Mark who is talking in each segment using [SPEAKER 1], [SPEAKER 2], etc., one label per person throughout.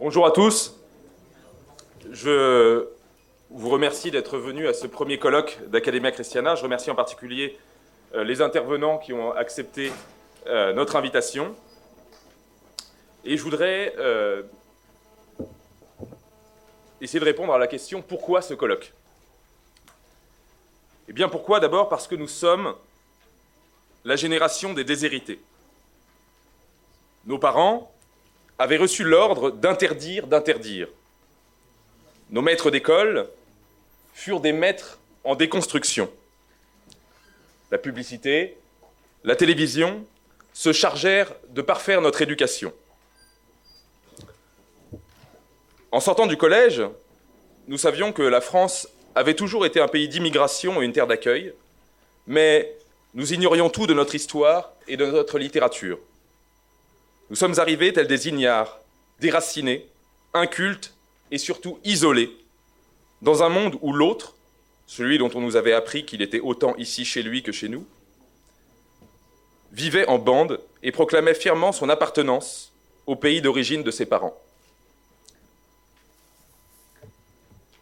[SPEAKER 1] Bonjour à tous. Je vous remercie d'être venus à ce premier colloque d'Academia Christiana. Je remercie en particulier euh, les intervenants qui ont accepté euh, notre invitation. Et je voudrais euh, essayer de répondre à la question pourquoi ce colloque? Eh bien pourquoi? D'abord parce que nous sommes la génération des déshérités. Nos parents avaient reçu l'ordre d'interdire d'interdire. Nos maîtres d'école furent des maîtres en déconstruction. La publicité, la télévision se chargèrent de parfaire notre éducation. En sortant du collège, nous savions que la France avait toujours été un pays d'immigration et une terre d'accueil, mais nous ignorions tout de notre histoire et de notre littérature. Nous sommes arrivés tels des ignares, déracinés, incultes et surtout isolés, dans un monde où l'autre, celui dont on nous avait appris qu'il était autant ici chez lui que chez nous, vivait en bande et proclamait fièrement son appartenance au pays d'origine de ses parents.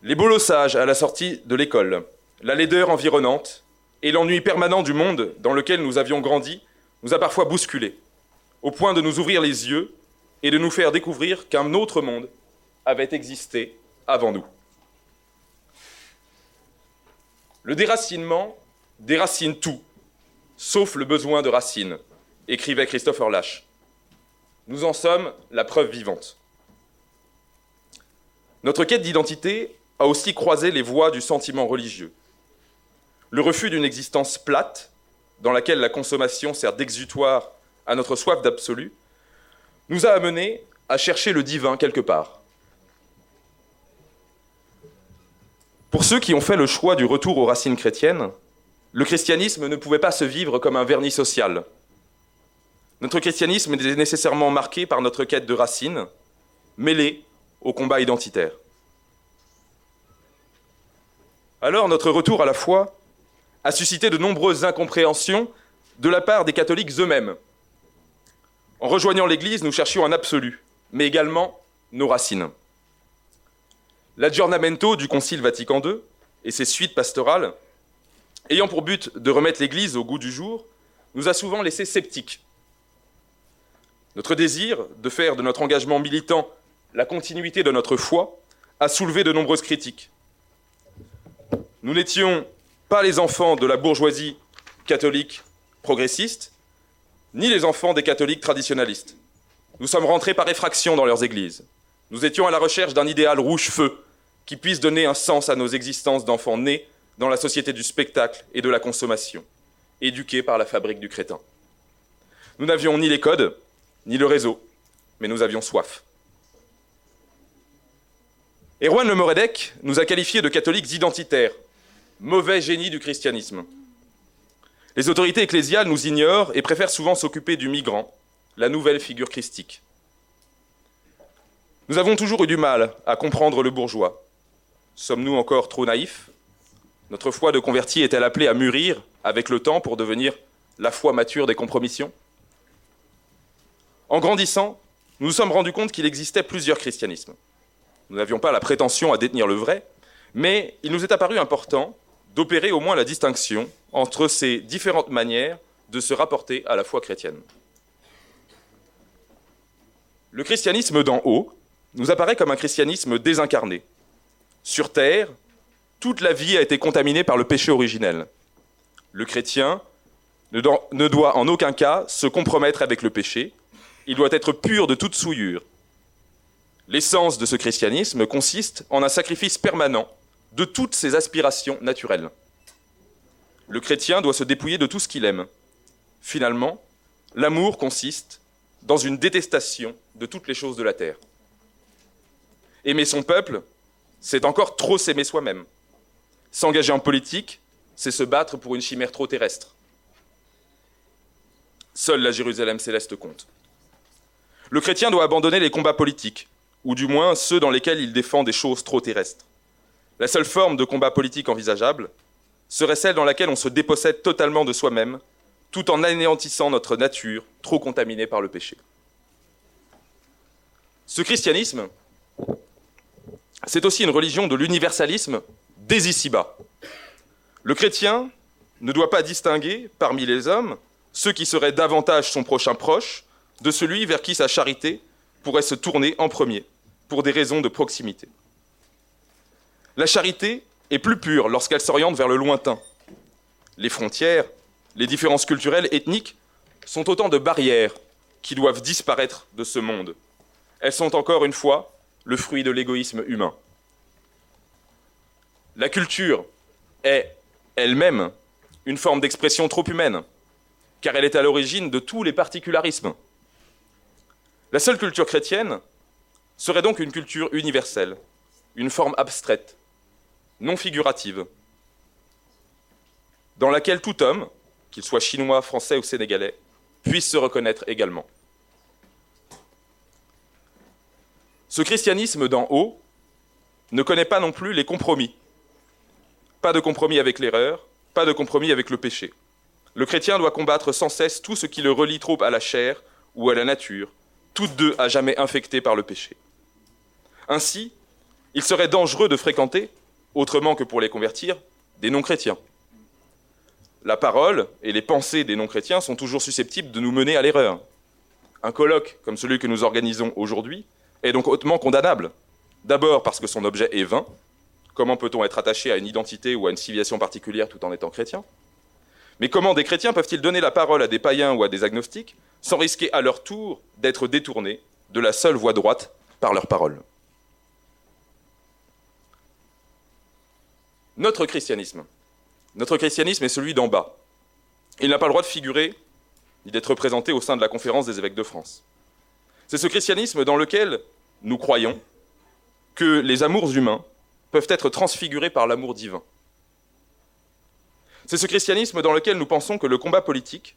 [SPEAKER 1] Les bolossages à la sortie de l'école, la laideur environnante et l'ennui permanent du monde dans lequel nous avions grandi nous a parfois bousculés, au point de nous ouvrir les yeux et de nous faire découvrir qu'un autre monde avait existé avant nous. Le déracinement déracine tout, sauf le besoin de racines, écrivait Christopher Lash. Nous en sommes la preuve vivante. Notre quête d'identité a aussi croisé les voies du sentiment religieux. Le refus d'une existence plate, dans laquelle la consommation sert d'exutoire à notre soif d'absolu, nous a amenés à chercher le divin quelque part. Pour ceux qui ont fait le choix du retour aux racines chrétiennes, le christianisme ne pouvait pas se vivre comme un vernis social. Notre christianisme est nécessairement marqué par notre quête de racines, mêlée au combat identitaire. Alors notre retour à la foi a suscité de nombreuses incompréhensions de la part des catholiques eux-mêmes. En rejoignant l'Église, nous cherchions un absolu, mais également nos racines. L'aggiornamento du Concile Vatican II et ses suites pastorales, ayant pour but de remettre l'Église au goût du jour, nous a souvent laissés sceptiques. Notre désir de faire de notre engagement militant la continuité de notre foi a soulevé de nombreuses critiques. Nous n'étions pas les enfants de la bourgeoisie catholique progressiste, ni les enfants des catholiques traditionnalistes. Nous sommes rentrés par effraction dans leurs églises. Nous étions à la recherche d'un idéal rouge-feu qui puisse donner un sens à nos existences d'enfants nés dans la société du spectacle et de la consommation, éduqués par la fabrique du crétin. Nous n'avions ni les codes, ni le réseau, mais nous avions soif. Erwan Le Moredec nous a qualifiés de catholiques identitaires, mauvais génie du christianisme. Les autorités ecclésiales nous ignorent et préfèrent souvent s'occuper du migrant, la nouvelle figure christique. Nous avons toujours eu du mal à comprendre le bourgeois. Sommes-nous encore trop naïfs? Notre foi de converti est-elle appelée à mûrir avec le temps pour devenir la foi mature des compromissions? En grandissant, nous nous sommes rendus compte qu'il existait plusieurs christianismes. Nous n'avions pas la prétention à détenir le vrai, mais il nous est apparu important d'opérer au moins la distinction entre ces différentes manières de se rapporter à la foi chrétienne. Le christianisme d'en haut nous apparaît comme un christianisme désincarné. Sur Terre, toute la vie a été contaminée par le péché originel. Le chrétien ne doit en aucun cas se compromettre avec le péché, il doit être pur de toute souillure. L'essence de ce christianisme consiste en un sacrifice permanent de toutes ses aspirations naturelles. Le chrétien doit se dépouiller de tout ce qu'il aime. Finalement, l'amour consiste dans une détestation de toutes les choses de la terre. Aimer son peuple, c'est encore trop s'aimer soi-même. S'engager en politique, c'est se battre pour une chimère trop terrestre. Seule la Jérusalem céleste compte. Le chrétien doit abandonner les combats politiques, ou du moins ceux dans lesquels il défend des choses trop terrestres. La seule forme de combat politique envisageable serait celle dans laquelle on se dépossède totalement de soi-même, tout en anéantissant notre nature trop contaminée par le péché. Ce christianisme c'est aussi une religion de l'universalisme des ici-bas. Le chrétien ne doit pas distinguer parmi les hommes ceux qui seraient davantage son prochain proche de celui vers qui sa charité pourrait se tourner en premier, pour des raisons de proximité. La charité est plus pure lorsqu'elle s'oriente vers le lointain. Les frontières, les différences culturelles, ethniques sont autant de barrières qui doivent disparaître de ce monde. Elles sont encore une fois le fruit de l'égoïsme humain. La culture est elle-même une forme d'expression trop humaine, car elle est à l'origine de tous les particularismes. La seule culture chrétienne serait donc une culture universelle, une forme abstraite, non figurative, dans laquelle tout homme, qu'il soit chinois, français ou sénégalais, puisse se reconnaître également. Ce christianisme d'en haut ne connaît pas non plus les compromis. Pas de compromis avec l'erreur, pas de compromis avec le péché. Le chrétien doit combattre sans cesse tout ce qui le relie trop à la chair ou à la nature, toutes deux à jamais infectées par le péché. Ainsi, il serait dangereux de fréquenter, autrement que pour les convertir, des non-chrétiens. La parole et les pensées des non-chrétiens sont toujours susceptibles de nous mener à l'erreur. Un colloque comme celui que nous organisons aujourd'hui est donc hautement condamnable. D'abord parce que son objet est vain. Comment peut-on être attaché à une identité ou à une civilisation particulière tout en étant chrétien? Mais comment des chrétiens peuvent-ils donner la parole à des païens ou à des agnostiques sans risquer à leur tour d'être détournés de la seule voie droite par leur parole? Notre christianisme. Notre christianisme est celui d'en bas. Il n'a pas le droit de figurer ni d'être représenté au sein de la conférence des évêques de France. C'est ce christianisme dans lequel nous croyons que les amours humains peuvent être transfigurés par l'amour divin. C'est ce christianisme dans lequel nous pensons que le combat politique,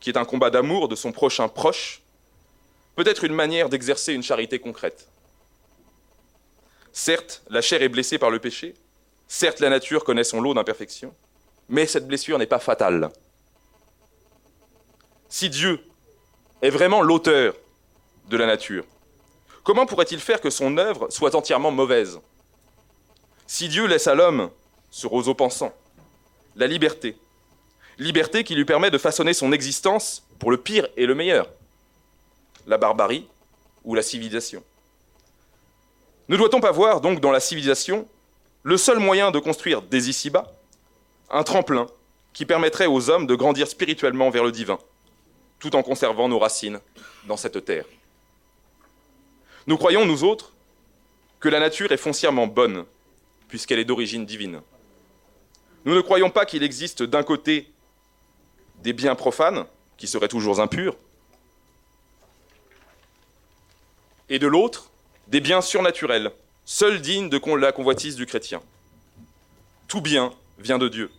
[SPEAKER 1] qui est un combat d'amour de son prochain proche, peut être une manière d'exercer une charité concrète. Certes, la chair est blessée par le péché, certes, la nature connaît son lot d'imperfections, mais cette blessure n'est pas fatale. Si Dieu est vraiment l'auteur de la nature. Comment pourrait-il faire que son œuvre soit entièrement mauvaise? Si Dieu laisse à l'homme, ce roseau pensant, la liberté, liberté qui lui permet de façonner son existence pour le pire et le meilleur, la barbarie ou la civilisation? Ne doit-on pas voir donc dans la civilisation le seul moyen de construire des ici-bas un tremplin qui permettrait aux hommes de grandir spirituellement vers le divin, tout en conservant nos racines dans cette terre nous croyons, nous autres, que la nature est foncièrement bonne, puisqu'elle est d'origine divine. Nous ne croyons pas qu'il existe d'un côté des biens profanes, qui seraient toujours impurs, et de l'autre, des biens surnaturels, seuls dignes de la convoitise du chrétien. Tout bien vient de Dieu.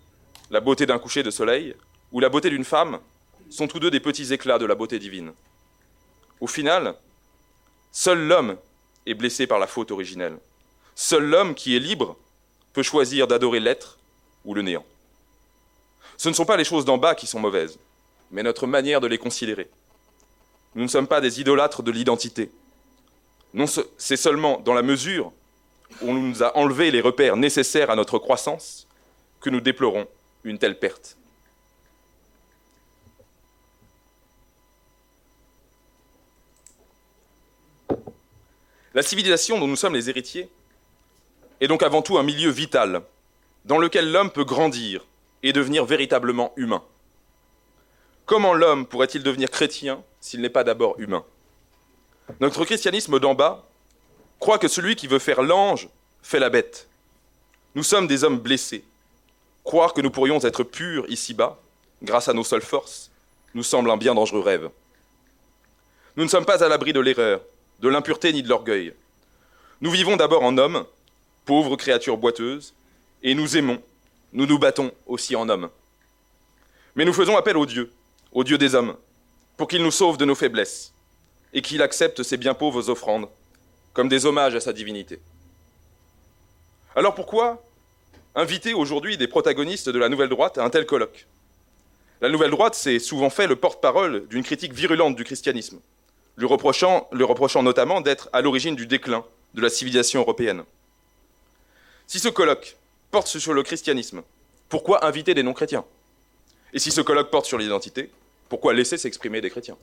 [SPEAKER 1] La beauté d'un coucher de soleil ou la beauté d'une femme sont tous deux des petits éclats de la beauté divine. Au final, Seul l'homme est blessé par la faute originelle. Seul l'homme qui est libre peut choisir d'adorer l'être ou le néant. Ce ne sont pas les choses d'en bas qui sont mauvaises, mais notre manière de les considérer. Nous ne sommes pas des idolâtres de l'identité. C'est seulement dans la mesure où on nous a enlevé les repères nécessaires à notre croissance que nous déplorons une telle perte. La civilisation dont nous sommes les héritiers est donc avant tout un milieu vital dans lequel l'homme peut grandir et devenir véritablement humain. Comment l'homme pourrait-il devenir chrétien s'il n'est pas d'abord humain? Notre christianisme d'en bas croit que celui qui veut faire l'ange fait la bête. Nous sommes des hommes blessés. Croire que nous pourrions être purs ici-bas, grâce à nos seules forces, nous semble un bien dangereux rêve. Nous ne sommes pas à l'abri de l'erreur, de l'impureté ni de l'orgueil. Nous vivons d'abord en hommes, pauvres créatures boiteuses, et nous aimons, nous nous battons aussi en hommes. Mais nous faisons appel au Dieu, au Dieu des hommes, pour qu'il nous sauve de nos faiblesses, et qu'il accepte ces bien pauvres offrandes, comme des hommages à sa divinité. Alors pourquoi inviter aujourd'hui des protagonistes de la Nouvelle Droite à un tel colloque? La Nouvelle Droite s'est souvent fait le porte-parole d'une critique virulente du christianisme lui reprochant, reprochant notamment d'être à l'origine du déclin de la civilisation européenne. Si ce colloque porte sur le christianisme, pourquoi inviter des non-chrétiens? Et si ce colloque porte sur l'identité, pourquoi laisser s'exprimer des chrétiens?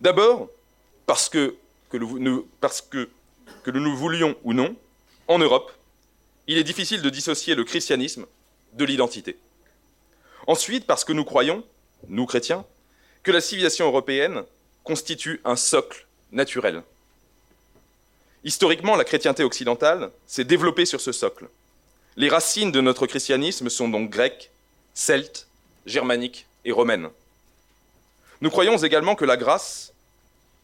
[SPEAKER 1] D'abord, parce que, nous voulions ou non, en Europe, il est difficile de dissocier le christianisme de l'identité. Ensuite, parce que nous croyons, nous chrétiens, que la civilisation européenne constitue un socle naturel. Historiquement, la chrétienté occidentale s'est développée sur ce socle. Les racines de notre christianisme sont donc grecques, celtes, germaniques et romaines. Nous croyons également que la grâce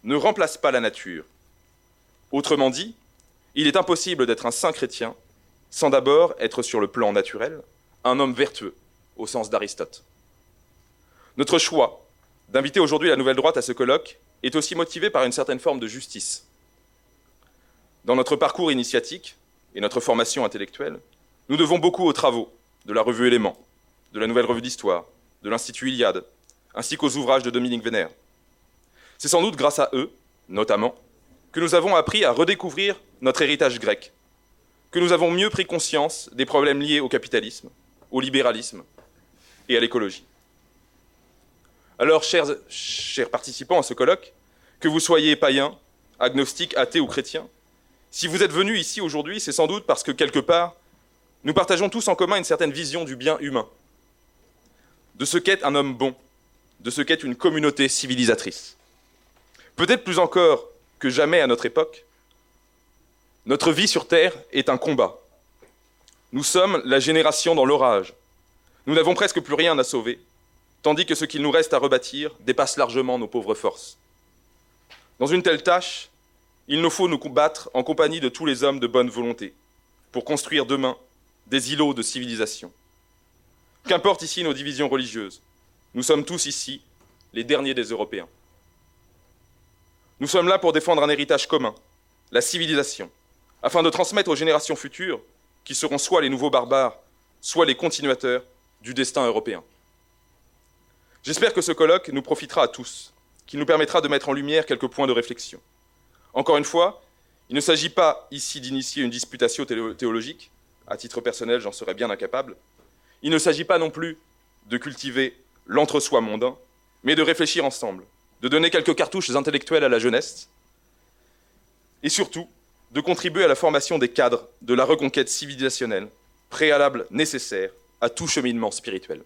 [SPEAKER 1] ne remplace pas la nature. Autrement dit, il est impossible d'être un saint chrétien sans d'abord être sur le plan naturel un homme vertueux, au sens d'Aristote. Notre choix d'inviter aujourd'hui la nouvelle droite à ce colloque est aussi motivé par une certaine forme de justice. Dans notre parcours initiatique et notre formation intellectuelle, nous devons beaucoup aux travaux de la revue Éléments, de la Nouvelle Revue d'Histoire, de l'Institut Iliade, ainsi qu'aux ouvrages de Dominique Vénère. C'est sans doute grâce à eux, notamment, que nous avons appris à redécouvrir notre héritage grec, que nous avons mieux pris conscience des problèmes liés au capitalisme, au libéralisme et à l'écologie. Alors, chers, chers participants à ce colloque, que vous soyez païens, agnostiques, athées ou chrétiens, si vous êtes venus ici aujourd'hui, c'est sans doute parce que quelque part, nous partageons tous en commun une certaine vision du bien humain, de ce qu'est un homme bon, de ce qu'est une communauté civilisatrice. Peut-être plus encore que jamais à notre époque, notre vie sur Terre est un combat. Nous sommes la génération dans l'orage. Nous n'avons presque plus rien à sauver, tandis que ce qu'il nous reste à rebâtir dépasse largement nos pauvres forces. Dans une telle tâche, il nous faut nous combattre en compagnie de tous les hommes de bonne volonté, pour construire demain des îlots de civilisation. Qu'importe ici nos divisions religieuses, nous sommes tous ici les derniers des Européens. Nous sommes là pour défendre un héritage commun, la civilisation, afin de transmettre aux générations futures, qui seront soit les nouveaux barbares, soit les continuateurs du destin européen. J'espère que ce colloque nous profitera à tous, qu'il nous permettra de mettre en lumière quelques points de réflexion. Encore une fois, il ne s'agit pas ici d'initier une disputation théologique, à titre personnel j'en serais bien incapable, il ne s'agit pas non plus de cultiver l'entre-soi mondain, mais de réfléchir ensemble, de donner quelques cartouches intellectuelles à la jeunesse, et surtout de contribuer à la formation des cadres de la reconquête civilisationnelle, préalable nécessaire à tout cheminement spirituel.